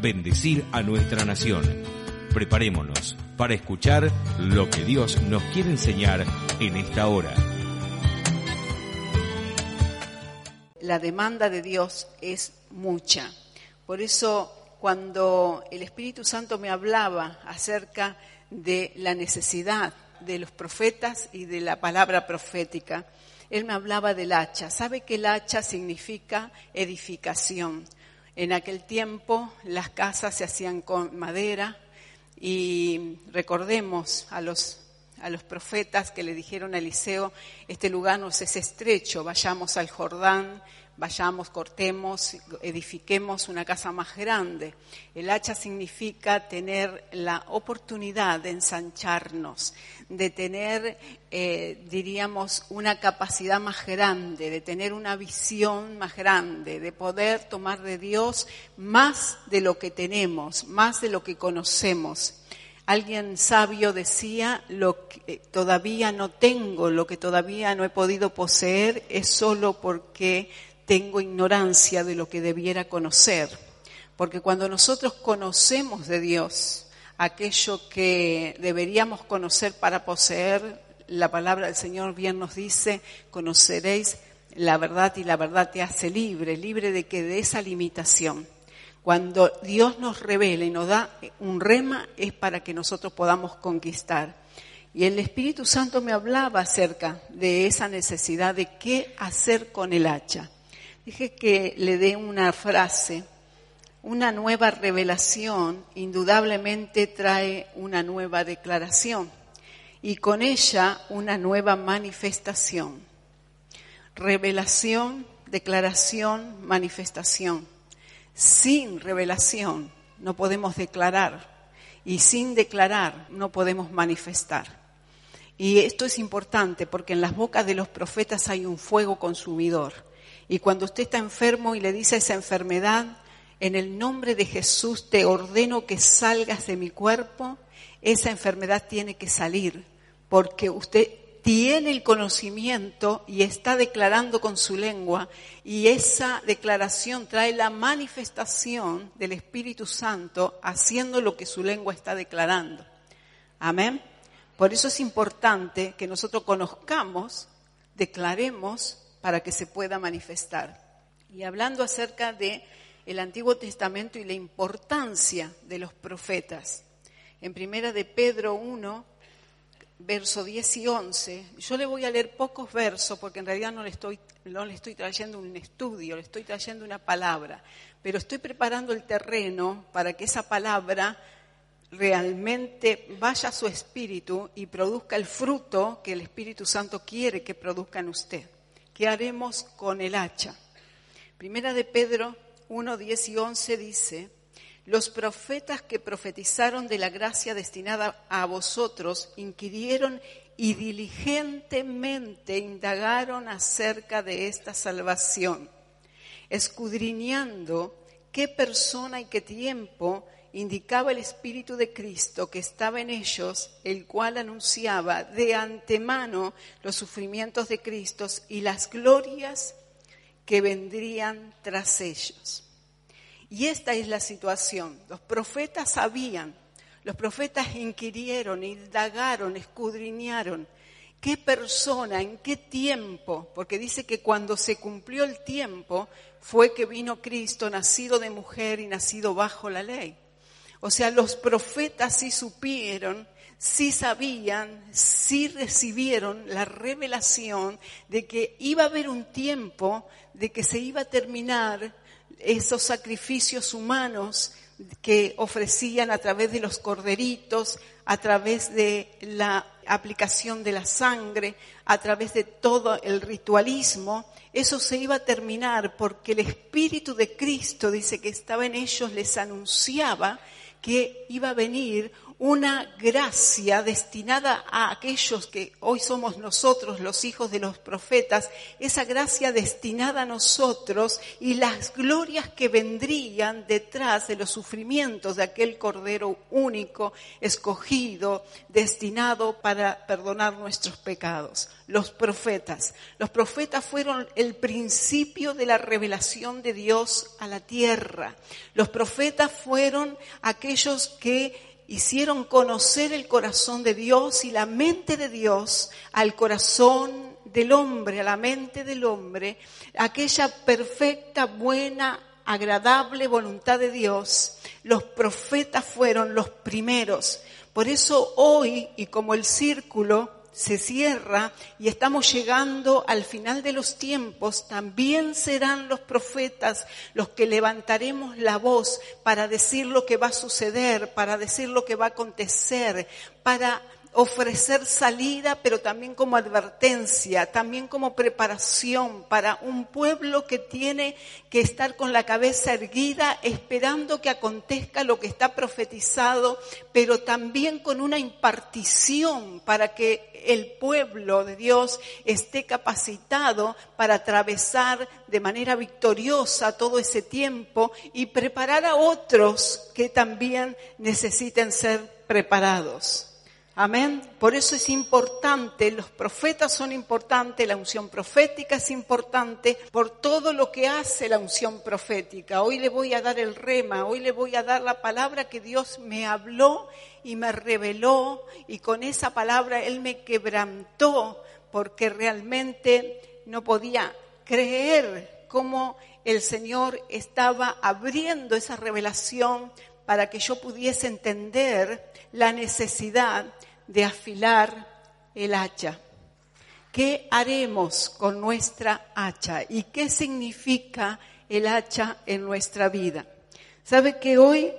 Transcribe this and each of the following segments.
bendecir a nuestra nación. Preparémonos para escuchar lo que Dios nos quiere enseñar en esta hora. la demanda de Dios es mucha. Por eso cuando el Espíritu Santo me hablaba acerca de la necesidad de los profetas y de la palabra profética, él me hablaba del hacha. ¿Sabe que el hacha significa edificación? En aquel tiempo las casas se hacían con madera y recordemos a los a los profetas que le dijeron a Eliseo, este lugar nos es estrecho, vayamos al Jordán, vayamos, cortemos, edifiquemos una casa más grande. El hacha significa tener la oportunidad de ensancharnos, de tener, eh, diríamos, una capacidad más grande, de tener una visión más grande, de poder tomar de Dios más de lo que tenemos, más de lo que conocemos. Alguien sabio decía, lo que eh, todavía no tengo, lo que todavía no he podido poseer es solo porque tengo ignorancia de lo que debiera conocer. Porque cuando nosotros conocemos de Dios aquello que deberíamos conocer para poseer, la palabra del Señor bien nos dice, conoceréis la verdad y la verdad te hace libre, libre de que de esa limitación. Cuando Dios nos revela y nos da un rema es para que nosotros podamos conquistar. Y el Espíritu Santo me hablaba acerca de esa necesidad de qué hacer con el hacha. Dije que le dé una frase. Una nueva revelación indudablemente trae una nueva declaración y con ella una nueva manifestación. Revelación, declaración, manifestación. Sin revelación no podemos declarar y sin declarar no podemos manifestar. Y esto es importante porque en las bocas de los profetas hay un fuego consumidor. Y cuando usted está enfermo y le dice esa enfermedad, en el nombre de Jesús te ordeno que salgas de mi cuerpo, esa enfermedad tiene que salir, porque usted tiene el conocimiento y está declarando con su lengua y esa declaración trae la manifestación del Espíritu Santo haciendo lo que su lengua está declarando. Amén. Por eso es importante que nosotros conozcamos, declaremos para que se pueda manifestar. Y hablando acerca de el Antiguo Testamento y la importancia de los profetas. En primera de Pedro 1, verso 10 y 11. Yo le voy a leer pocos versos porque en realidad no le estoy, no le estoy trayendo un estudio, le estoy trayendo una palabra, pero estoy preparando el terreno para que esa palabra realmente vaya a su espíritu y produzca el fruto que el Espíritu Santo quiere que produzca en usted. ¿Qué haremos con el hacha? Primera de Pedro 1, 10 y 11 dice, los profetas que profetizaron de la gracia destinada a vosotros inquirieron y diligentemente indagaron acerca de esta salvación, escudriñando qué persona y qué tiempo indicaba el Espíritu de Cristo que estaba en ellos, el cual anunciaba de antemano los sufrimientos de Cristo y las glorias que vendrían tras ellos. Y esta es la situación. Los profetas sabían, los profetas inquirieron, indagaron, escudriñaron qué persona, en qué tiempo, porque dice que cuando se cumplió el tiempo fue que vino Cristo, nacido de mujer y nacido bajo la ley. O sea, los profetas sí supieron, sí sabían, sí recibieron la revelación de que iba a haber un tiempo de que se iba a terminar esos sacrificios humanos que ofrecían a través de los corderitos, a través de la aplicación de la sangre, a través de todo el ritualismo, eso se iba a terminar porque el Espíritu de Cristo, dice que estaba en ellos, les anunciaba que iba a venir una gracia destinada a aquellos que hoy somos nosotros, los hijos de los profetas, esa gracia destinada a nosotros y las glorias que vendrían detrás de los sufrimientos de aquel Cordero único, escogido, destinado para perdonar nuestros pecados. Los profetas. Los profetas fueron el principio de la revelación de Dios a la tierra. Los profetas fueron aquellos que hicieron conocer el corazón de Dios y la mente de Dios al corazón del hombre, a la mente del hombre, aquella perfecta, buena, agradable voluntad de Dios. Los profetas fueron los primeros. Por eso hoy, y como el círculo se cierra y estamos llegando al final de los tiempos, también serán los profetas los que levantaremos la voz para decir lo que va a suceder, para decir lo que va a acontecer, para ofrecer salida, pero también como advertencia, también como preparación para un pueblo que tiene que estar con la cabeza erguida, esperando que acontezca lo que está profetizado, pero también con una impartición para que el pueblo de Dios esté capacitado para atravesar de manera victoriosa todo ese tiempo y preparar a otros que también necesiten ser preparados. Amén. Por eso es importante, los profetas son importantes, la unción profética es importante por todo lo que hace la unción profética. Hoy le voy a dar el rema, hoy le voy a dar la palabra que Dios me habló y me reveló y con esa palabra Él me quebrantó porque realmente no podía creer cómo el Señor estaba abriendo esa revelación para que yo pudiese entender la necesidad de afilar el hacha. ¿Qué haremos con nuestra hacha? ¿Y qué significa el hacha en nuestra vida? ¿Sabe que hoy,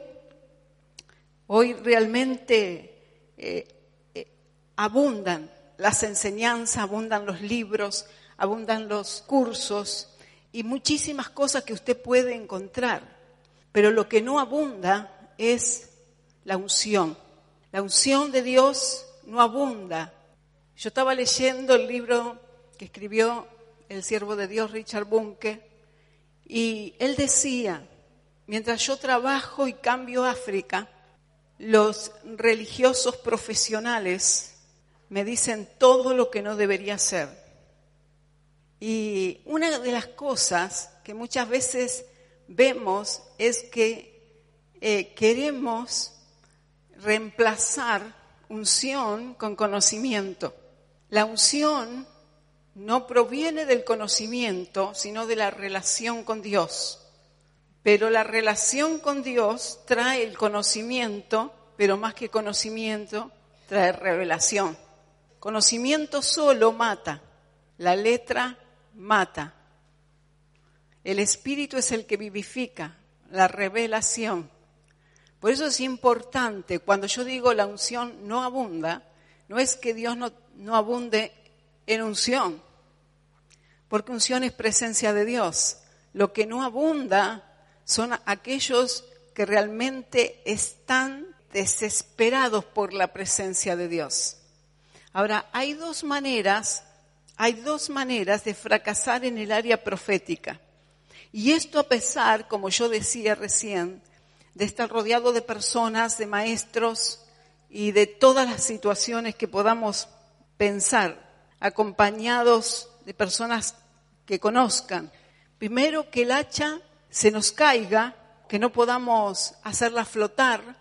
hoy realmente eh, eh, abundan las enseñanzas, abundan los libros, abundan los cursos y muchísimas cosas que usted puede encontrar? Pero lo que no abunda es la unción la unción de Dios no abunda. Yo estaba leyendo el libro que escribió el siervo de Dios, Richard Bunke, y él decía, mientras yo trabajo y cambio África, los religiosos profesionales me dicen todo lo que no debería hacer. Y una de las cosas que muchas veces vemos es que eh, queremos reemplazar unción con conocimiento. La unción no proviene del conocimiento, sino de la relación con Dios. Pero la relación con Dios trae el conocimiento, pero más que conocimiento, trae revelación. Conocimiento solo mata, la letra mata. El espíritu es el que vivifica, la revelación por eso es importante, cuando yo digo la unción no abunda, no es que Dios no, no abunde en unción, porque unción es presencia de Dios. Lo que no abunda son aquellos que realmente están desesperados por la presencia de Dios. Ahora, hay dos maneras, hay dos maneras de fracasar en el área profética. Y esto a pesar, como yo decía recién, de estar rodeado de personas, de maestros y de todas las situaciones que podamos pensar, acompañados de personas que conozcan. Primero, que el hacha se nos caiga, que no podamos hacerla flotar,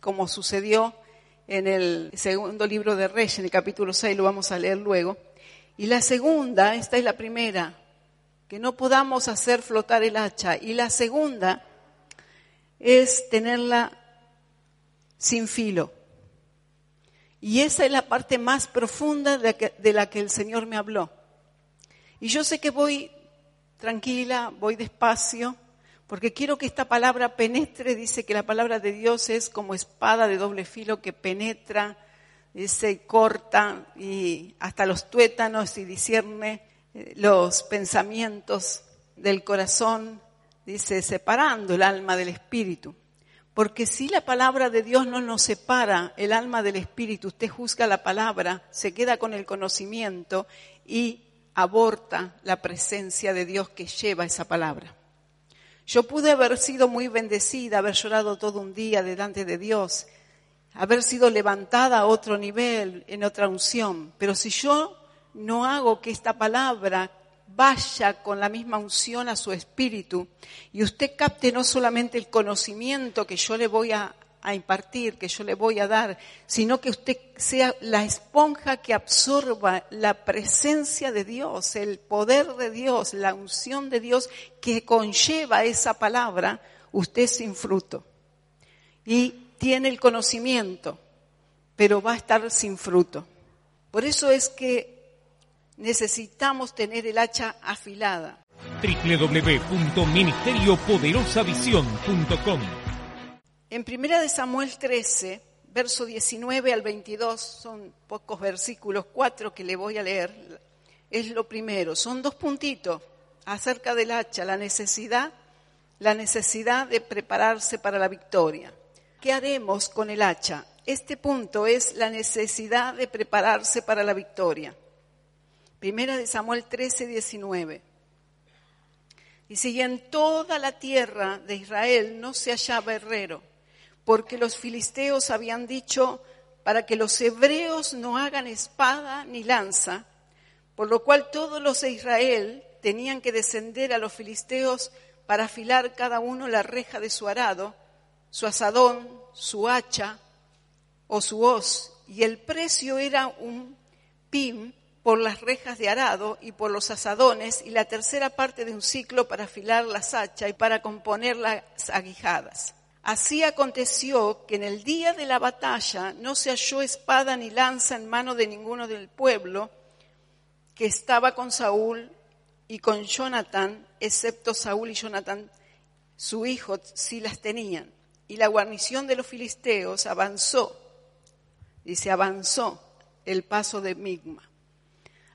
como sucedió en el segundo libro de Reyes, en el capítulo 6, lo vamos a leer luego. Y la segunda, esta es la primera, que no podamos hacer flotar el hacha. Y la segunda, es tenerla sin filo. Y esa es la parte más profunda de, la que el Señor me habló. Y yo sé que voy tranquila, voy despacio, porque quiero que esta palabra penetre. Dice que la palabra de Dios es como espada de doble filo que penetra, se corta y hasta los tuétanos y discierne eh, los pensamientos del corazón dice, separando el alma del espíritu. Porque si la palabra de Dios no nos separa el alma del espíritu, usted juzga la palabra, se queda con el conocimiento y aborta la presencia de Dios que lleva esa palabra. Yo pude haber sido muy bendecida, haber llorado todo un día delante de Dios, haber sido levantada a otro nivel, en otra unción, pero si yo no hago que esta palabra vaya con la misma unción a su espíritu y usted capte no solamente el conocimiento que yo le voy a, impartir, que yo le voy a dar, sino que usted sea la esponja que absorba la presencia de Dios, el poder de Dios, la unción de Dios que conlleva esa palabra, usted sin fruto. Y tiene el conocimiento, pero va a estar sin fruto. Por eso es que necesitamos tener el hacha afilada. www.ministeriopoderosavisión.com En primera de Samuel 13, verso 19 al 22, son pocos versículos, cuatro que le voy a leer. Es lo primero, son dos puntitos acerca del hacha, la necesidad, la necesidad de prepararse para la victoria. ¿Qué haremos con el hacha? Este punto es la necesidad de prepararse para la victoria. Primera de Samuel 13, 19. Dice, y en toda la tierra de Israel no se hallaba herrero, porque los filisteos habían dicho, para que los hebreos no hagan espada ni lanza, por lo cual todos los de Israel tenían que descender a los filisteos para afilar cada uno la reja de su arado, su asadón, su hacha o su hoz, y el precio era un pim por las rejas de arado y por los asadones, y la tercera parte de un ciclo para afilar la hacha y para componer las aguijadas. Así aconteció que en el día de la batalla no se halló espada ni lanza en mano de ninguno del pueblo que estaba con Saúl y con Jonatán, excepto Saúl y Jonatán, su hijo, sí las tenían. Y la guarnición de los filisteos avanzó, dice, avanzó el paso de Migma.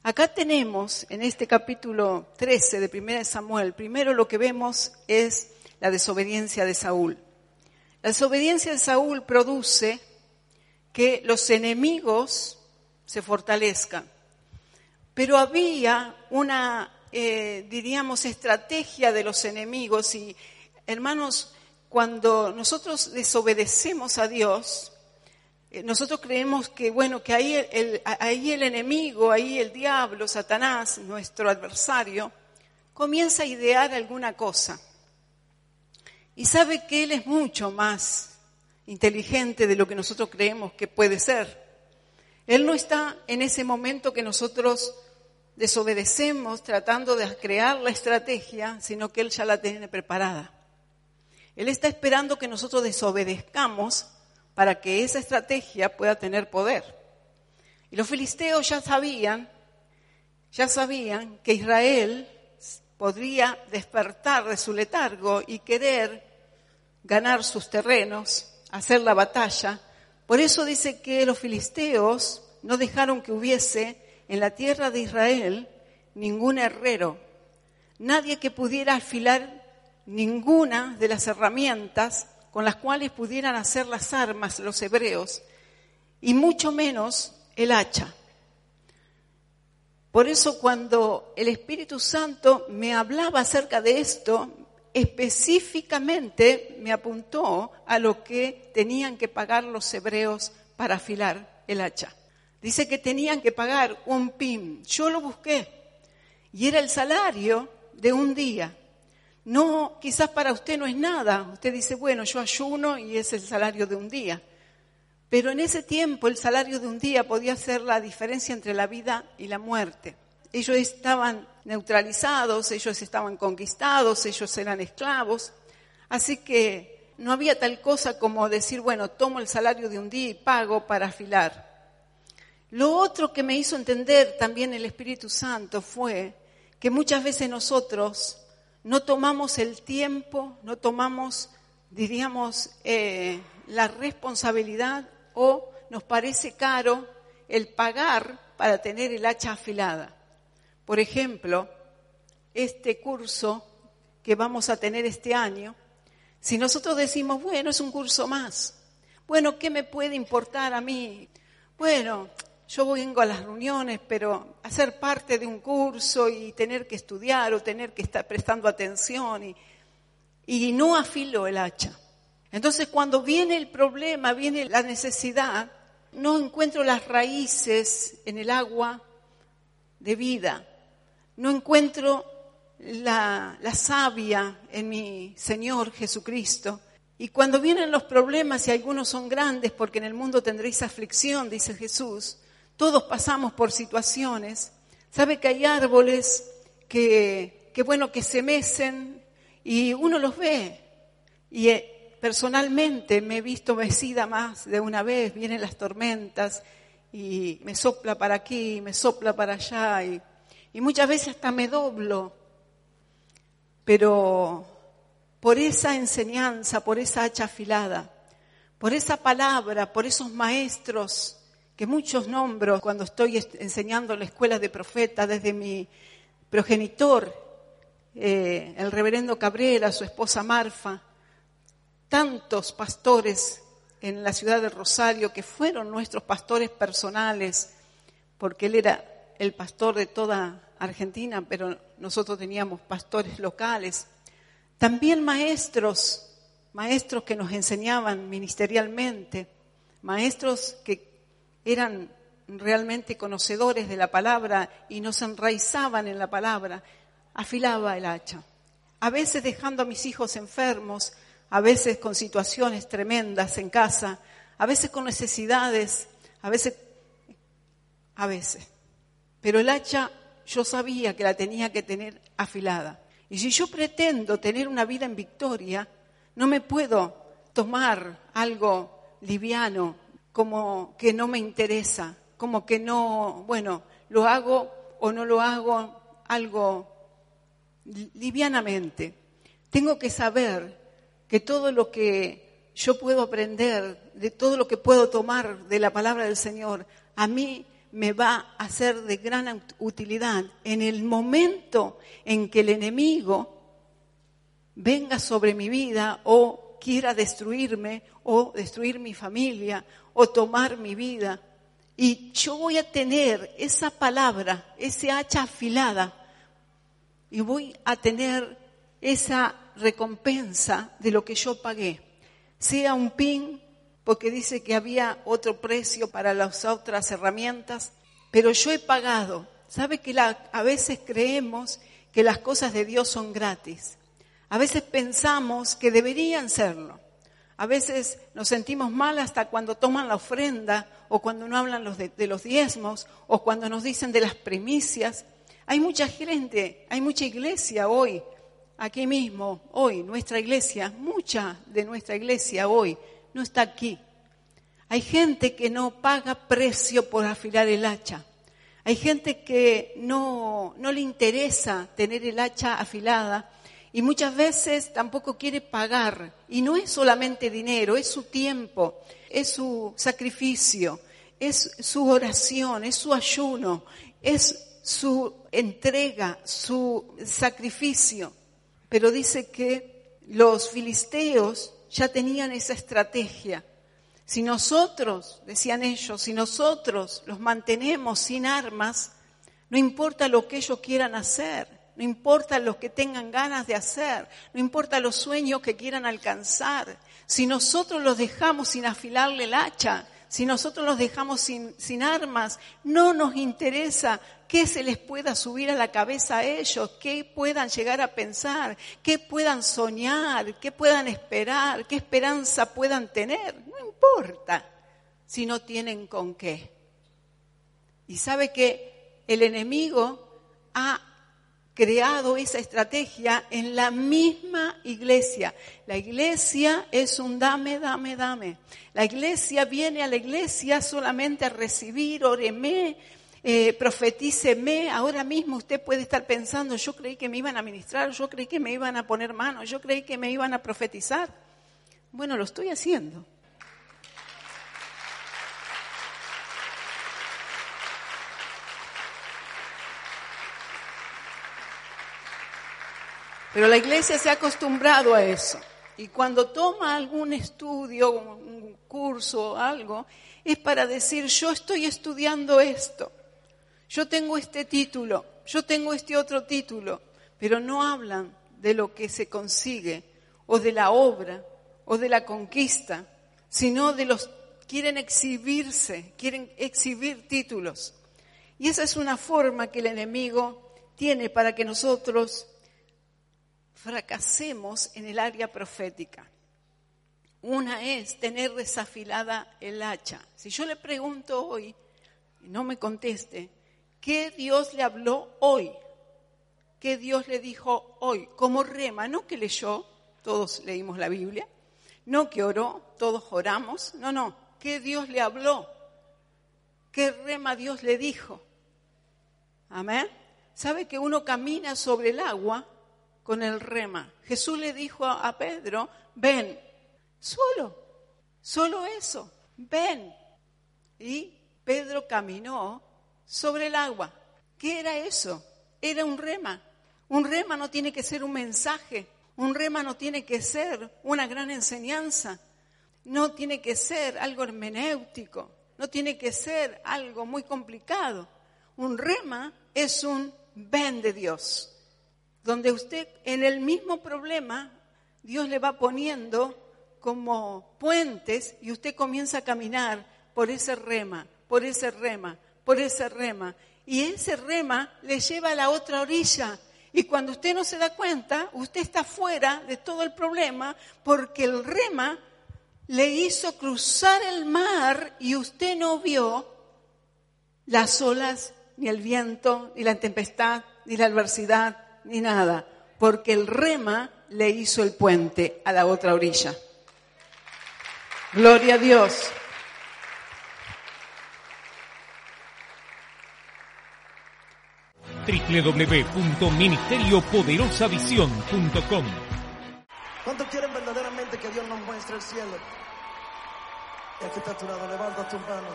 Acá tenemos en este capítulo 13 de 1 Samuel, primero lo que vemos es la desobediencia de Saúl. La desobediencia de Saúl produce que los enemigos se fortalezcan. Pero había una, eh, diríamos, estrategia de los enemigos y, hermanos, cuando nosotros desobedecemos a Dios, nosotros creemos que, bueno, que ahí el, ahí el enemigo, ahí el diablo, Satanás, nuestro adversario, comienza a idear alguna cosa. Y sabe que él es mucho más inteligente de lo que nosotros creemos que puede ser. Él no está en ese momento que nosotros desobedecemos tratando de crear la estrategia, sino que él ya la tiene preparada. Él está esperando que nosotros desobedezcamos para que esa estrategia pueda tener poder. Y los filisteos ya sabían, ya sabían que Israel podría despertar de su letargo y querer ganar sus terrenos, hacer la batalla. Por eso dice que los filisteos no dejaron que hubiese en la tierra de Israel ningún herrero, nadie que pudiera afilar ninguna de las herramientas con las cuales pudieran hacer las armas los hebreos, y mucho menos el hacha. Por eso cuando el Espíritu Santo me hablaba acerca de esto, específicamente me apuntó a lo que tenían que pagar los hebreos para afilar el hacha. Dice que tenían que pagar un pim. Yo lo busqué y era el salario de un día. No, quizás para usted no es nada. Usted dice, bueno, yo ayuno y es el salario de un día. Pero en ese tiempo el salario de un día podía ser la diferencia entre la vida y la muerte. Ellos estaban neutralizados, ellos estaban conquistados, ellos eran esclavos. Así que no había tal cosa como decir, bueno, tomo el salario de un día y pago para afilar. Lo otro que me hizo entender también el Espíritu Santo fue que muchas veces nosotros no tomamos el tiempo, no tomamos, diríamos, eh, la responsabilidad o nos parece caro el pagar para tener el hacha afilada. Por ejemplo, este curso que vamos a tener este año Si nosotros decimos, bueno, es un curso más, bueno, ¿qué me puede importar a mí? Bueno, yo vengo a las reuniones, pero hacer parte de un curso y tener que estudiar o tener que estar prestando atención y, no afilo el hacha. Entonces cuando viene el problema, viene la necesidad, no encuentro las raíces en el agua de vida, no encuentro la, la savia en mi Señor Jesucristo. Y cuando vienen los problemas, y algunos son grandes, porque en el mundo tendréis aflicción, dice Jesús, todos pasamos por situaciones. Sabe que hay árboles que, que bueno, que se mecen y uno los ve. Y eh, personalmente me he visto mecida más de una vez, vienen las tormentas y me sopla para aquí, me sopla para allá y, y muchas veces hasta me doblo. Pero por esa enseñanza, por esa hacha afilada, por esa palabra, por esos maestros que muchos nombro cuando estoy est- enseñando en la escuela de profetas, desde mi progenitor, eh, el reverendo Cabrera, su esposa Marfa, tantos pastores en la ciudad de Rosario que fueron nuestros pastores personales, porque él era el pastor de toda Argentina, pero nosotros teníamos pastores locales. También maestros, maestros que nos enseñaban ministerialmente, maestros que eran realmente conocedores de la palabra y nos enraizaban en la palabra, afilaba el hacha. A veces dejando a mis hijos enfermos, a veces con situaciones tremendas en casa, a veces con necesidades, a veces, a veces. Pero el hacha yo sabía que la tenía que tener afilada. Y si yo pretendo tener una vida en victoria, no me puedo tomar algo liviano, como que no me interesa, como que no, bueno, lo hago o no lo hago, algo li- livianamente. Tengo que saber que todo lo que yo puedo aprender, de todo lo que puedo tomar de la palabra del Señor, a mí me va a ser de gran ut- utilidad en el momento en que el enemigo venga sobre mi vida o quiera destruirme o destruir mi familia o tomar mi vida. Y yo voy a tener esa palabra, ese hacha afilada y voy a tener esa recompensa de lo que yo pagué. Sea un pin, porque dice que había otro precio para las otras herramientas, pero yo he pagado. ¿Sabe que a veces creemos que las cosas de Dios son gratis? A veces pensamos que deberían serlo. A veces nos sentimos mal hasta cuando toman la ofrenda o cuando no hablan los de, los diezmos o cuando nos dicen de las primicias. Hay mucha gente, hay mucha iglesia hoy, aquí mismo, hoy, nuestra iglesia, mucha de nuestra iglesia hoy no está aquí. Hay gente que no paga precio por afilar el hacha. Hay gente que no, no le interesa tener el hacha afilada y muchas veces tampoco quiere pagar. Y no es solamente dinero, es su tiempo, es su sacrificio, es su oración, es su ayuno, es su entrega, su sacrificio. Pero dice que los filisteos ya tenían esa estrategia. Si nosotros, decían ellos, si nosotros los mantenemos sin armas, no importa lo que ellos quieran hacer, no importa lo que tengan ganas de hacer, no importa los sueños que quieran alcanzar, si nosotros los dejamos sin afilarle el hacha, si nosotros los dejamos sin, sin armas, no nos interesa qué se les pueda subir a la cabeza a ellos, qué puedan llegar a pensar, qué puedan soñar, qué puedan esperar, qué esperanza puedan tener. No importa si no tienen con qué. Y sabe que el enemigo ha creado esa estrategia en la misma iglesia. La iglesia es un dame, dame, dame. La iglesia viene a la iglesia solamente a recibir, oreme, eh, profetíceme. Ahora mismo usted puede estar pensando, yo creí que me iban a ministrar, yo creí que me iban a poner manos, yo creí que me iban a profetizar. Bueno, lo estoy haciendo. Pero la iglesia se ha acostumbrado a eso. Y cuando toma algún estudio, un curso o algo, es para decir, yo estoy estudiando esto, yo tengo este título, yo tengo este otro título, pero no hablan de lo que se consigue o de la obra o de la conquista, sino de los quieren exhibirse, quieren exhibir títulos. Y esa es una forma que el enemigo tiene para que nosotros fracasemos en el área profética. Una es tener desafilada el hacha. Si yo le pregunto hoy y no me conteste, ¿qué Dios le habló hoy? ¿Qué Dios le dijo hoy? Como rema, no que leyó, todos leímos la Biblia, no que oró, todos oramos, no, no, ¿qué Dios le habló? ¿Qué rema Dios le dijo? Amén. ¿Sabe que uno camina sobre el agua con el rema? Jesús le dijo a, Pedro, ven, solo, solo eso, ven. Y Pedro caminó sobre el agua. ¿Qué era eso? Era un rema. Un rema no tiene que ser un mensaje, un rema no tiene que ser una gran enseñanza, no tiene que ser algo hermenéutico, no tiene que ser algo muy complicado. Un rema es un ven de Dios, donde usted en el mismo problema, Dios le va poniendo como puentes y usted comienza a caminar por ese rema, por ese rema, por ese rema. Y ese rema le lleva a la otra orilla. Y cuando usted no se da cuenta, usted está fuera de todo el problema porque el rema le hizo cruzar el mar y usted no vio las olas, ni el viento, ni la tempestad, ni la adversidad, ni nada, porque el rema le hizo el puente a la otra orilla. Gloria a Dios. www.ministeriopoderosavisión.com ¿Cuántos quieren verdaderamente que Dios nos muestre el cielo? Y aquí está a tu lado, levanta tu mano,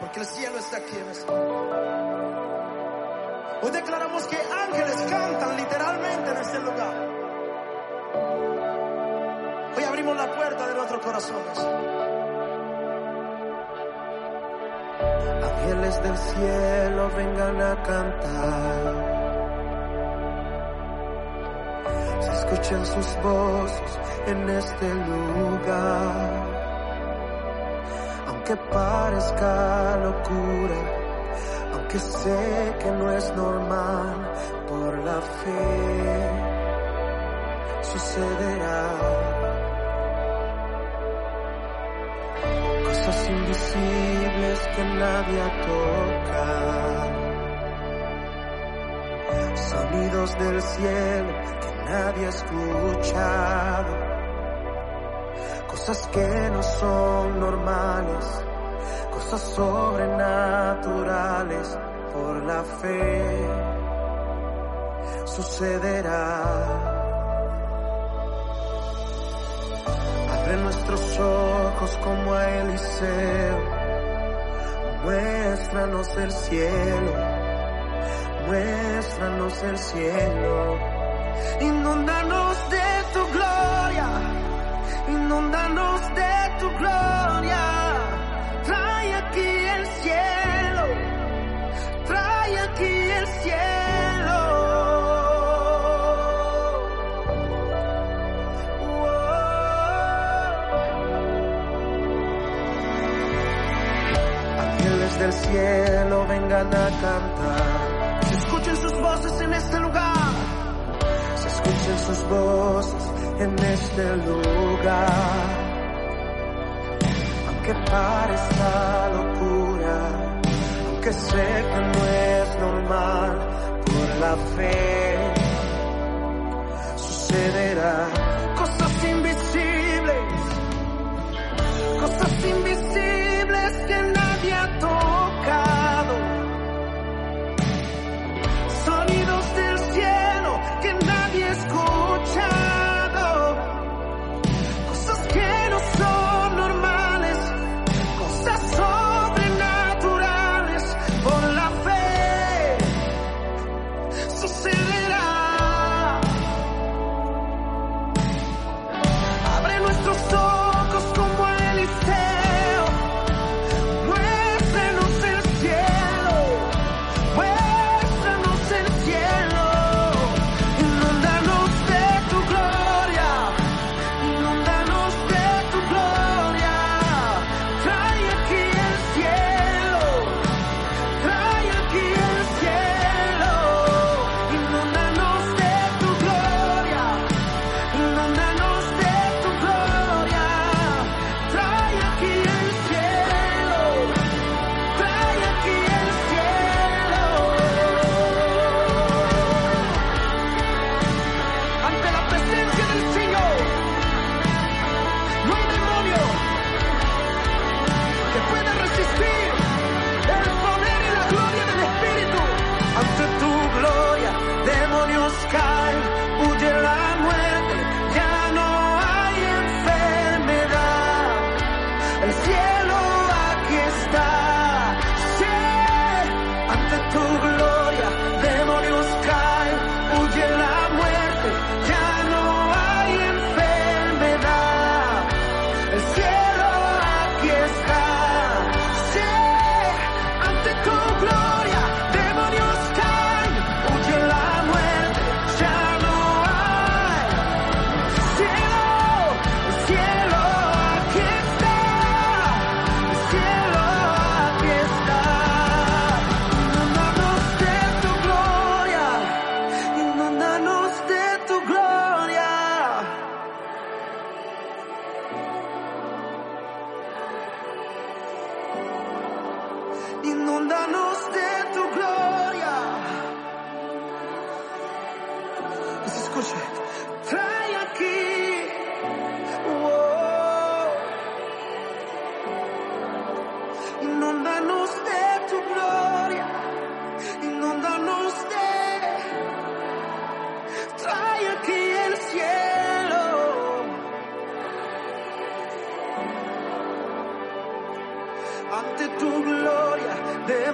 porque el cielo está aquí en este Hoy declaramos que ángeles cantan literalmente en este lugar. Hoy abrimos la puerta de nuestros corazones. Ángeles del cielo vengan a cantar. Se escuchan sus voces en este lugar. Aunque parezca locura, aunque sé que no es normal, por la fe sucederá. cosas invisibles que nadie toca. Sonidos del cielo que nadie ha escuchado. Cosas que no son normales, cosas sobrenaturales por la fe sucederá. Abre nuestros ojos como a Eliseo. Muéstranos el cielo. Muéstranos el cielo. Inúndanos de tu gloria. Inúndanos a cantar. Se escuchen sus voces en este lugar. Se escuchen sus voces en este lugar. Aunque parezca locura, aunque sé que no es normal, por la fe sucederá. Cosas invisibles cosas invisibles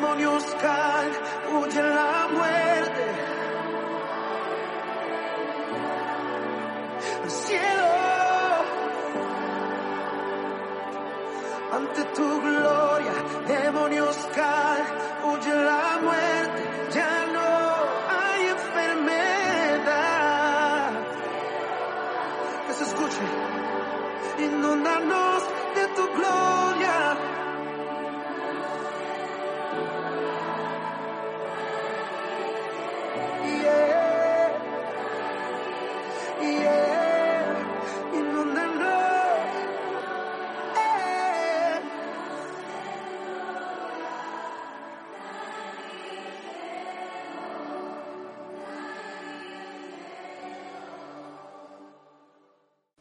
demonios caen, huye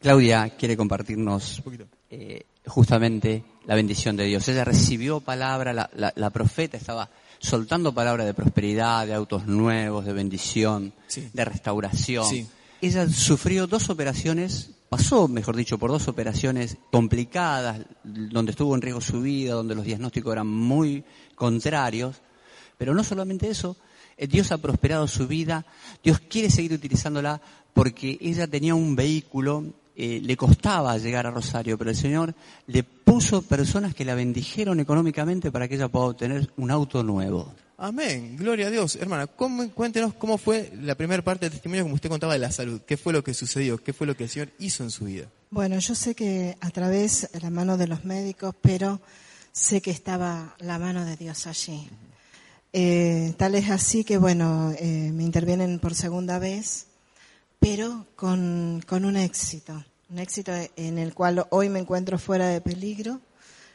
Claudia quiere compartirnos eh, justamente la bendición de Dios. Ella recibió palabra, la, la- la profeta estaba soltando palabra de prosperidad, de autos nuevos, de bendición, Sí. de restauración. Sí. Ella sufrió dos operaciones, pasó, mejor dicho, por dos operaciones complicadas, donde estuvo en riesgo su vida, donde los diagnósticos eran muy contrarios. Pero no solamente eso, eh, Dios ha prosperado su vida, Dios quiere seguir utilizándola porque ella tenía un vehículo, eh, le costaba llegar a Rosario, pero el Señor le puso personas que la bendijeron económicamente para que ella pueda obtener un auto nuevo. Amén, gloria a Dios. Hermana, ¿cómo- cuéntenos cómo fue la primera parte del testimonio como usted contaba de la salud. ¿Qué fue lo que sucedió? ¿Qué fue lo que el Señor hizo en su vida? Bueno, yo sé que a través de la mano de los médicos, pero sé que estaba la mano de Dios allí. Eh, tal es así que, bueno, eh, me intervienen por segunda vez, pero con, con un éxito, un éxito en el cual hoy me encuentro fuera de peligro,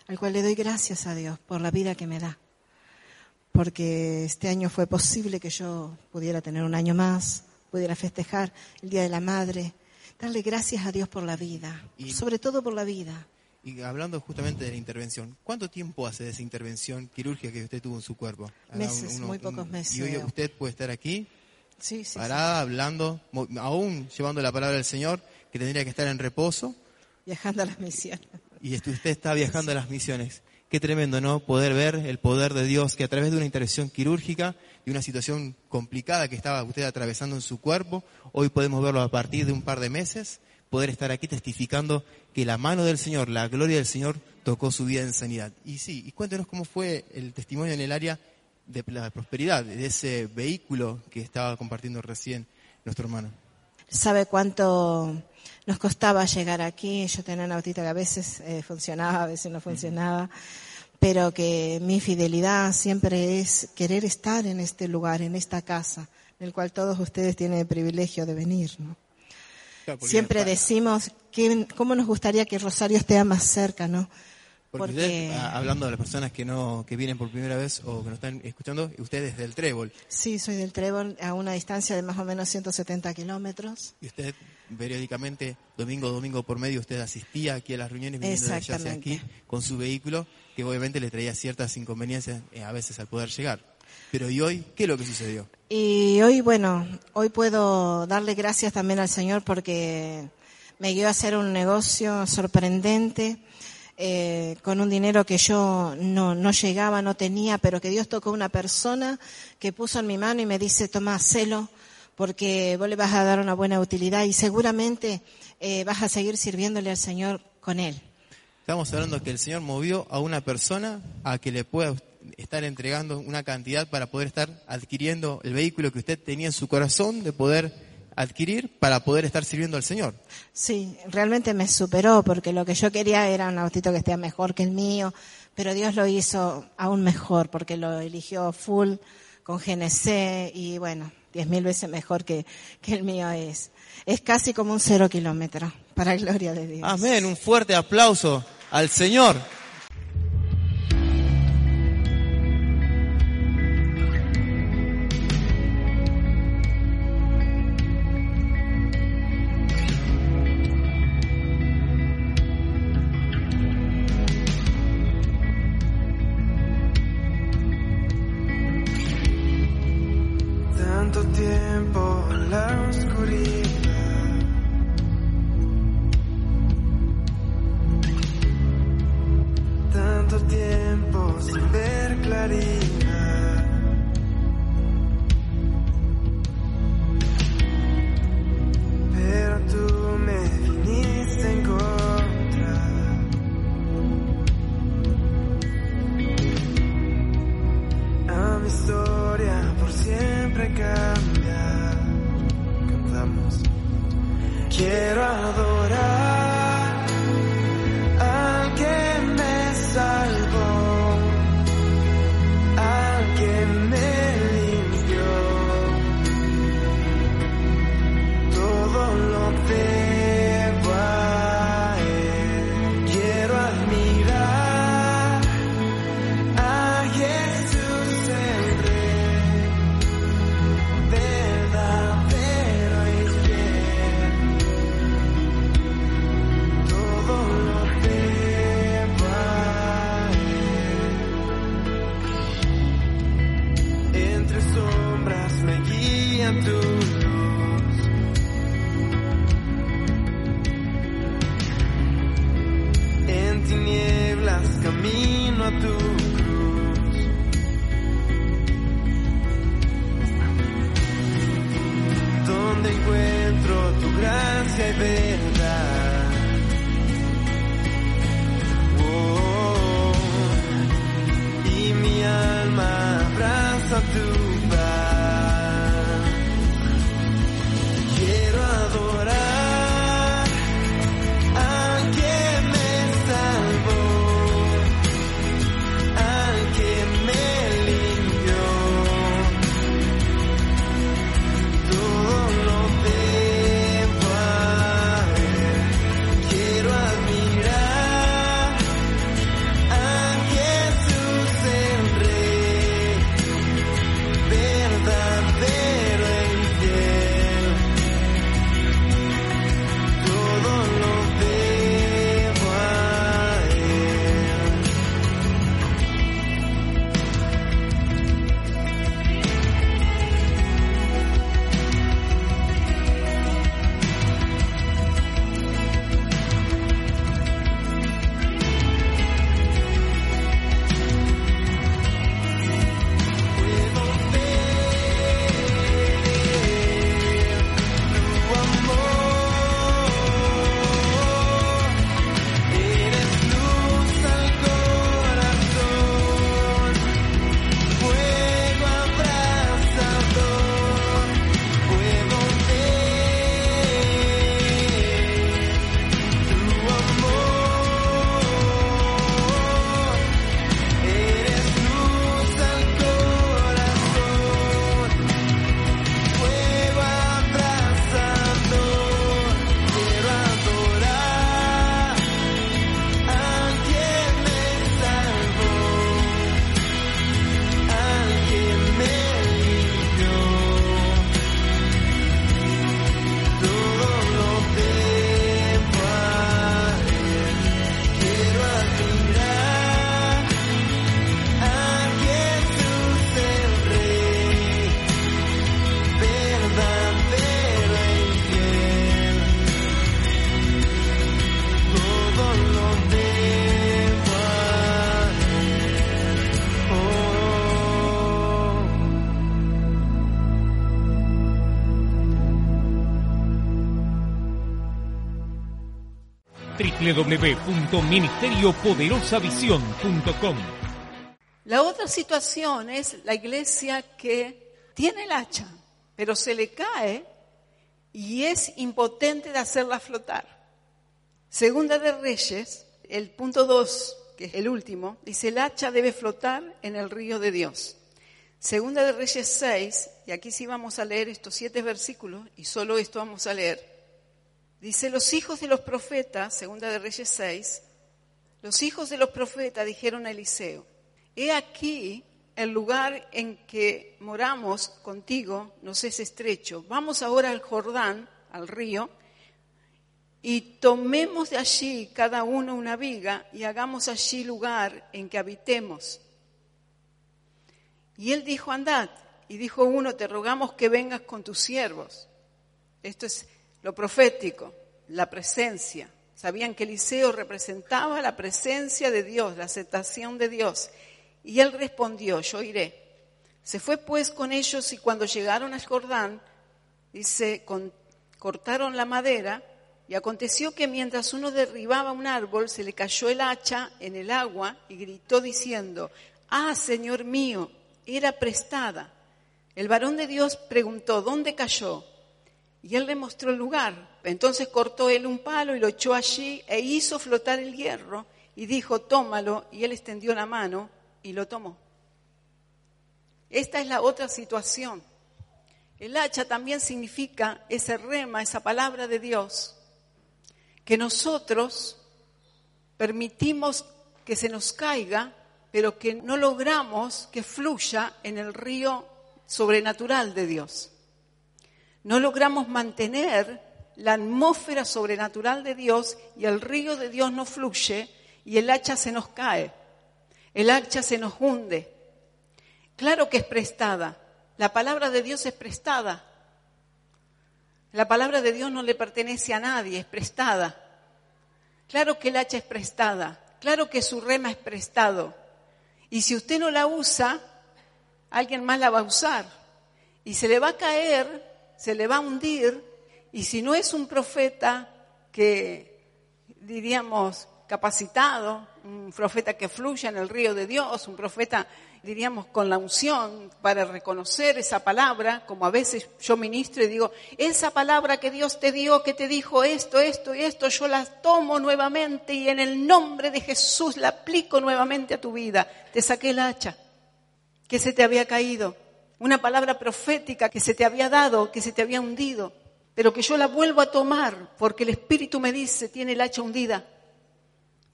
al cual le doy gracias a Dios por la vida que me da. Porque este año fue posible que yo pudiera tener un año más, pudiera festejar el Día de la Madre, darle gracias a Dios por la vida, Y- sobre todo por la vida. Y hablando justamente de la intervención, ¿cuánto tiempo hace de esa intervención quirúrgica que usted tuvo en su cuerpo? Meses, muy pocos meses. Y hoy usted puede estar aquí, Sí, sí, parada, hablando, aún llevando la palabra del Señor, que tendría que estar en reposo, Viajando a las misiones. y usted está viajando a las misiones. Qué tremendo, ¿no? Poder ver el poder de Dios que a través de una intervención quirúrgica, de una situación complicada que estaba usted atravesando en su cuerpo, hoy podemos verlo a partir de un par de meses, poder estar aquí testificando que la mano del Señor, la gloria del Señor tocó su vida en sanidad. Y sí, y cuéntenos cómo fue el testimonio en el área de la prosperidad, de ese vehículo que estaba compartiendo recién nuestro hermano. Sabe cuánto nos costaba llegar aquí. Yo tenía una autita que a veces eh, funcionaba, a veces no funcionaba. Pero que mi fidelidad siempre es querer estar en este lugar, en esta casa, en el cual todos ustedes tienen el privilegio de venir, ¿no? Siempre decimos que, cómo nos gustaría que Rosario esté más cerca, ¿no? Porque, usted, ah, hablando de las personas que no que vienen por primera vez o que nos están escuchando, usted es del Trébol Sí, soy del Trébol a una distancia de más o menos 170 kilómetros. y usted periódicamente, domingo a domingo por medio, usted asistía aquí a las reuniones viniendo de allá hacia aquí con su vehículo, que obviamente le traía ciertas inconveniencias eh, a veces al poder llegar. Pero ¿y hoy qué es lo que sucedió? Y hoy, bueno, hoy puedo darle gracias también al Señor porque me guió a hacer un negocio sorprendente eh, con un dinero que yo no, no llegaba, no tenía, pero que Dios tocó una persona que puso en mi mano y me dice, toma, celo, porque vos le vas a dar una buena utilidad y seguramente eh, vas a seguir sirviéndole al Señor con él. Estamos hablando que el Señor movió a una persona a que le pueda estar entregando una cantidad para poder estar adquiriendo el vehículo que usted tenía en su corazón de poder adquirir para poder estar sirviendo al Señor. Sí, realmente me superó porque lo que yo quería era un autito que esté mejor que el mío, pero Dios lo hizo aún mejor porque lo eligió full con GNC y bueno, diez mil veces mejor que, que el mío es. Es casi como un cero kilómetro, para gloria de Dios. Amén, un fuerte aplauso al Señor. www.ministeriopoderosavision.com La otra situación es la iglesia que tiene el hacha, pero se le cae y es impotente de hacerla flotar. Segunda de Reyes, el punto 2, que es el último, dice el hacha debe flotar en el río de Dios. Segunda de Reyes 6, y aquí sí vamos a leer estos siete versículos, y solo esto vamos a leer. Dice, los hijos de los profetas, segunda de Reyes 6, los hijos de los profetas dijeron a Eliseo, he aquí el lugar en que moramos contigo nos es estrecho. Vamos ahora al Jordán, al río, y tomemos de allí cada uno una viga y hagamos allí lugar en que habitemos. Y él dijo, andad. Y dijo uno, te rogamos que vengas con tus siervos. Esto es lo profético, la presencia. Sabían que Eliseo representaba la presencia de Dios, la aceptación de Dios. Y él respondió, yo iré. Se fue pues con ellos y cuando llegaron al Jordán, dice, con- cortaron la madera y aconteció que mientras uno derribaba un árbol, se le cayó el hacha en el agua y gritó diciendo, ah, Señor mío, era prestada. El varón de Dios preguntó, ¿dónde cayó? Y él le mostró el lugar. Entonces cortó él un palo y lo echó allí e hizo flotar el hierro y dijo, tómalo. Y él extendió la mano y lo tomó. Esta es la otra situación. El hacha también significa ese rema, esa palabra de Dios, que nosotros permitimos que se nos caiga, pero que no logramos que fluya en el río sobrenatural de Dios. No logramos mantener la atmósfera sobrenatural de Dios y el río de Dios no fluye y el hacha se nos cae, el hacha se nos hunde. Claro que es prestada, la palabra de Dios es prestada. La palabra de Dios no le pertenece a nadie, es prestada. Claro que el hacha es prestada, claro que su rema es prestado. Y si usted no la usa, alguien más la va a usar. Y se le va a caer, se le va a hundir, y si no es un profeta que, diríamos, capacitado, un profeta que fluya en el río de Dios, un profeta, diríamos, con la unción para reconocer esa palabra, como a veces yo ministro y digo, esa palabra que Dios te dio, que te dijo esto, esto y esto, yo la tomo nuevamente y en el nombre de Jesús la aplico nuevamente a tu vida. Te saqué el hacha que se te había caído, una palabra profética que se te había dado, que se te había hundido, pero que yo la vuelvo a tomar porque el Espíritu me dice, tiene el hacha hundida.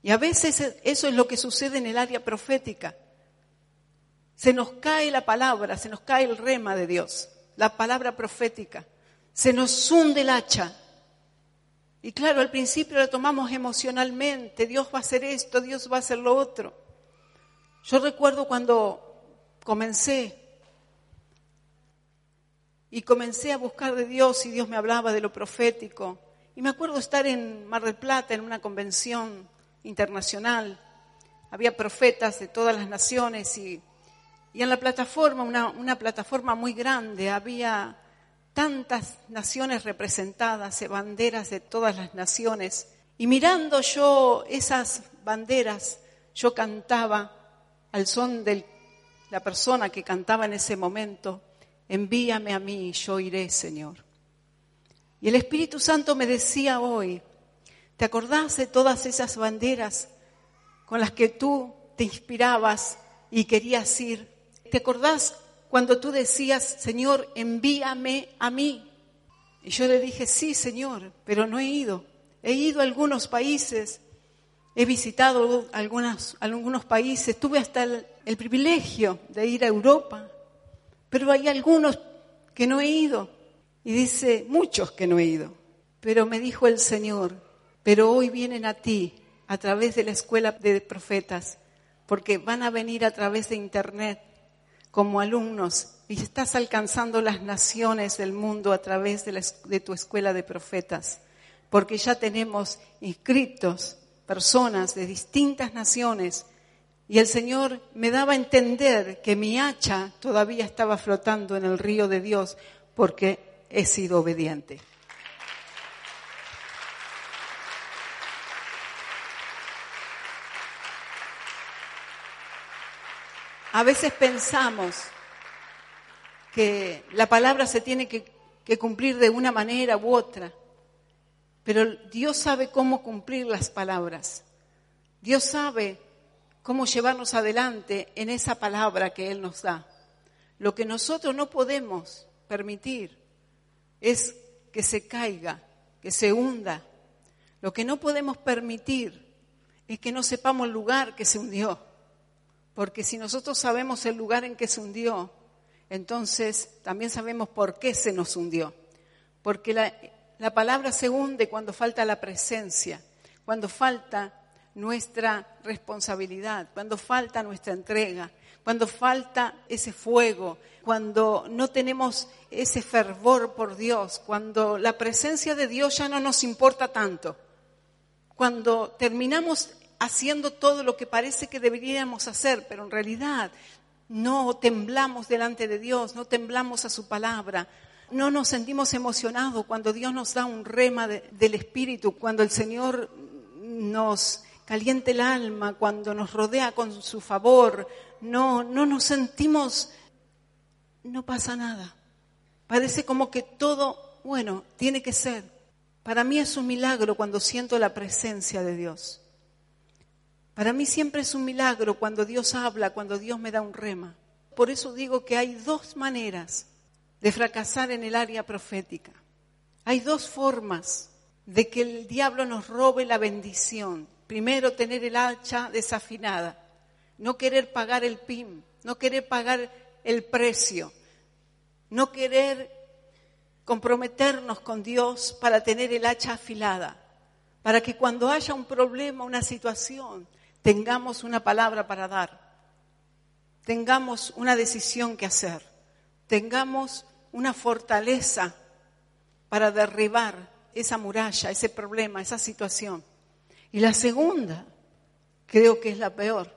Y a veces eso es lo que sucede en el área profética. Se nos cae la palabra, se nos cae el rema de Dios, la palabra profética. Se nos hunde el hacha. Y claro, al principio la tomamos emocionalmente, Dios va a hacer esto, Dios va a hacer lo otro. Yo recuerdo cuando comencé y comencé a buscar de Dios y Dios me hablaba de lo profético. Y me acuerdo estar en Mar del Plata en una convención internacional. Había profetas de todas las naciones y, y en la plataforma, una, una plataforma muy grande, había tantas naciones representadas, banderas de todas las naciones. Y mirando yo esas banderas, yo cantaba al son de la persona que cantaba en ese momento, envíame a mí, yo iré, Señor. Y el Espíritu Santo me decía hoy, ¿te acordás de todas esas banderas con las que tú te inspirabas y querías ir? ¿Te acordás cuando tú decías, Señor, envíame a mí? Y yo le dije, sí, Señor, pero no he ido. He ido a algunos países, he visitado algunas, algunos países, tuve hasta el privilegio de ir a Europa, pero hay algunos que no he ido. Y dice, muchos que no he ido. Pero me dijo el Señor, pero hoy vienen a ti a través de la escuela de profetas, porque van a venir a través de Internet como alumnos y estás alcanzando las naciones del mundo a través de, la tu escuela de profetas, porque ya tenemos inscritos personas de distintas naciones y el Señor me daba a entender que mi hacha todavía estaba flotando en el río de Dios porque he sido obediente. A veces pensamos que la palabra se tiene que, que cumplir de una manera u otra, pero Dios sabe cómo cumplir las palabras. Dios sabe cómo llevarnos adelante en esa palabra que Él nos da. Lo que nosotros no podemos permitir es que se caiga, que se hunda. Lo que no podemos permitir es que no sepamos el lugar que se hundió. Porque si nosotros sabemos el lugar en que se hundió, entonces también sabemos por qué se nos hundió. Porque la, la palabra se hunde cuando falta la presencia, cuando falta nuestra responsabilidad, cuando falta nuestra entrega, cuando falta ese fuego, cuando no tenemos ese fervor por Dios, cuando la presencia de Dios ya no nos importa tanto, cuando terminamos haciendo todo lo que parece que deberíamos hacer, pero en realidad no temblamos delante de Dios, no temblamos a su palabra, no nos sentimos emocionados cuando Dios nos da un rema de- del Espíritu, cuando el Señor nos caliente el alma, cuando nos rodea con su favor, no, no nos sentimos, no pasa nada. Parece como que todo, bueno, tiene que ser. Para mí es un milagro cuando siento la presencia de Dios. Para mí siempre es un milagro cuando Dios habla, cuando Dios me da un rema. Por eso digo que hay dos maneras de fracasar en el área profética. Hay dos formas de que el diablo nos robe la bendición. Primero, tener el hacha desafinada, no querer pagar el PIM, no querer pagar el precio, no querer comprometernos con Dios para tener el hacha afilada, para que cuando haya un problema, una situación, tengamos una palabra para dar, tengamos una decisión que hacer, tengamos una fortaleza para derribar esa muralla, ese problema, esa situación. Y la segunda, creo que es la peor,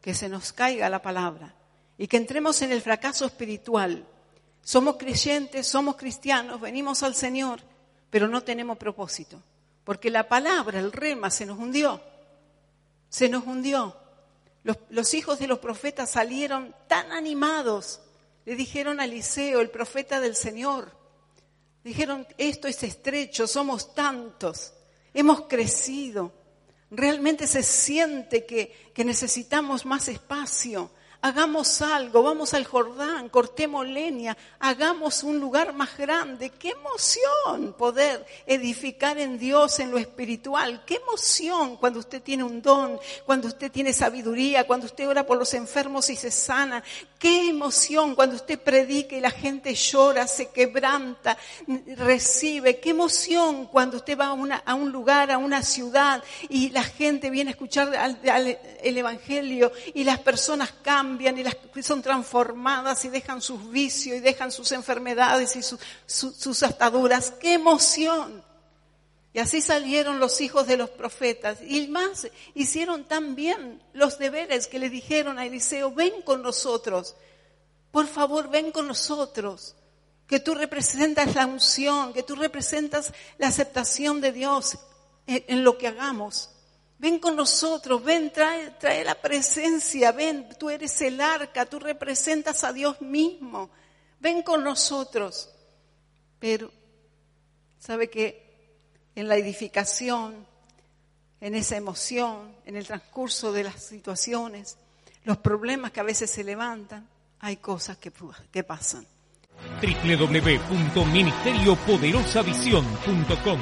que se nos caiga la palabra y que entremos en el fracaso espiritual. Somos creyentes, somos cristianos, venimos al Señor, pero no tenemos propósito, porque la palabra, el rema, se nos hundió, se nos hundió. Los, hijos de los profetas salieron tan animados, le dijeron a Eliseo, el profeta del Señor, Dijeron, esto es estrecho, somos tantos, hemos crecido, realmente se siente que, que necesitamos más espacio. Hagamos algo, vamos al Jordán, cortemos leña, hagamos un lugar más grande. Qué emoción poder edificar en Dios en lo espiritual. Qué emoción cuando usted tiene un don, cuando usted tiene sabiduría, cuando usted ora por los enfermos y se sana. Qué emoción cuando usted predica y la gente llora, se quebranta, recibe. Qué emoción cuando usted va a, una- a un lugar, a una ciudad y la gente viene a escuchar al- el Evangelio y las personas cambian y las, son transformadas y dejan sus vicios y dejan sus enfermedades y su- su- sus ataduras. ¡Qué emoción! Y así salieron los hijos de los profetas. Y más, hicieron tan bien los deberes que le dijeron a Eliseo, ven con nosotros. Por favor, ven con nosotros. Que tú representas la unción, que tú representas la aceptación de Dios en lo que hagamos. Ven con nosotros, ven, trae, trae la presencia, ven, tú eres el arca, tú representas a Dios mismo. Ven con nosotros. Pero, ¿sabe que en la edificación, en esa emoción, en el transcurso de las situaciones, los problemas que a veces se levantan, hay cosas que, que pasan. www.ministeriopoderosavisión.com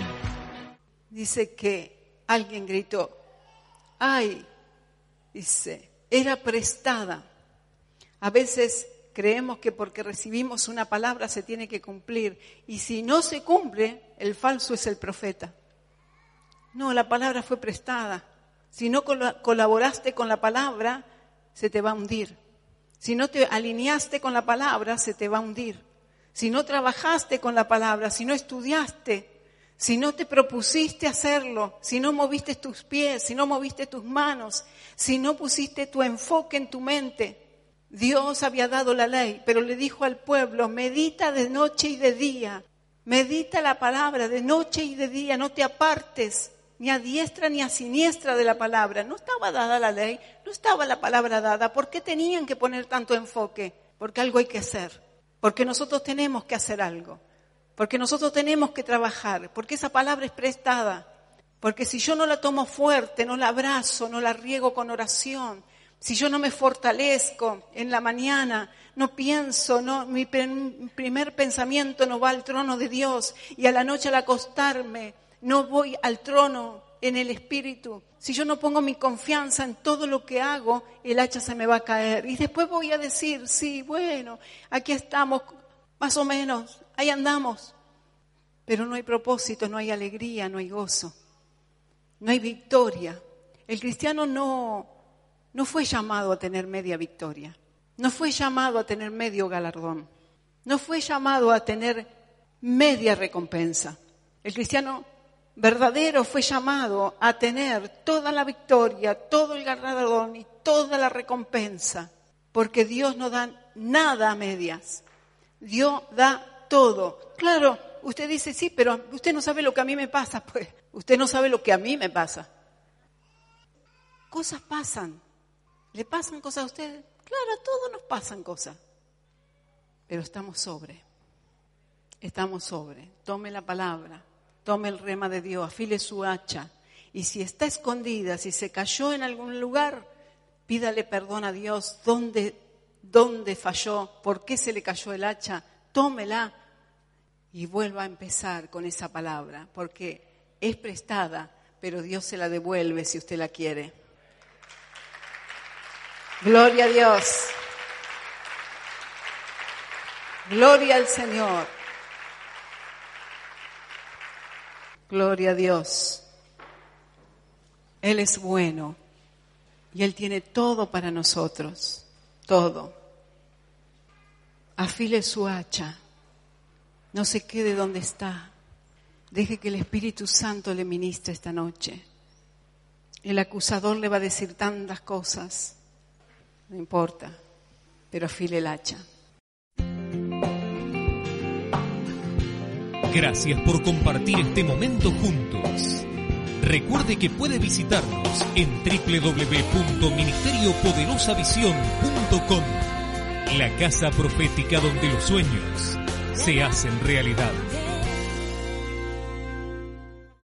Dice que alguien gritó, ay, dice, era prestada. A veces creemos que porque recibimos una palabra se tiene que cumplir y si no se cumple, el falso es el profeta. No, la palabra fue prestada. Si no col- colaboraste con la palabra, se te va a hundir. Si no te alineaste con la palabra, se te va a hundir. Si no trabajaste con la palabra, si no estudiaste, si no te propusiste hacerlo, si no moviste tus pies, si no moviste tus manos, si no pusiste tu enfoque en tu mente, Dios había dado la ley, pero le dijo al pueblo, medita de noche y de día, medita la palabra de noche y de día, no te apartes ni a diestra ni a siniestra de la palabra. No estaba dada la ley, no estaba la palabra dada. ¿Por qué tenían que poner tanto enfoque? Porque algo hay que hacer, porque nosotros tenemos que hacer algo, porque nosotros tenemos que trabajar, porque esa palabra es prestada, porque si yo no la tomo fuerte, no la abrazo, no la riego con oración, si yo no me fortalezco en la mañana, no pienso, no, mi prim- primer pensamiento no va al trono de Dios y a la noche al acostarme no voy al trono en el espíritu. Si yo no pongo mi confianza en todo lo que hago, el hacha se me va a caer. Y después voy a decir, sí, bueno, aquí estamos, más o menos, ahí andamos. Pero no hay propósito, no hay alegría, no hay gozo, no hay victoria. El cristiano no, no fue llamado a tener media victoria, no fue llamado a tener medio galardón, no fue llamado a tener media recompensa. El cristiano verdadero fue llamado a tener toda la victoria, todo el galardón y toda la recompensa, porque Dios no da nada a medias. Dios da todo. Claro, usted dice, sí, pero usted no sabe lo que a mí me pasa, pues usted no sabe lo que a mí me pasa. Cosas pasan. ¿Le pasan cosas a usted? Claro, a todos nos pasan cosas. Pero estamos sobre. Estamos sobre. Tome la palabra. Tome el rema de Dios. Afile su hacha. Y si está escondida, si se cayó en algún lugar, pídale perdón a Dios. ¿Dónde, dónde falló? ¿Por qué se le cayó el hacha? Tómela y vuelva a empezar con esa palabra. Porque es prestada, pero Dios se la devuelve si usted la quiere. Gloria a Dios. Gloria al Señor. Gloria a Dios. Él es bueno y Él tiene todo para nosotros, todo. Afile su hacha, no se quede donde está, deje que el Espíritu Santo le ministre esta noche. El acusador le va a decir tantas cosas, no importa, pero afile el hacha. Gracias por compartir este momento juntos. Recuerde que puede visitarnos en www.ministeriopoderosavision.com, la casa profética donde los sueños se hacen realidad.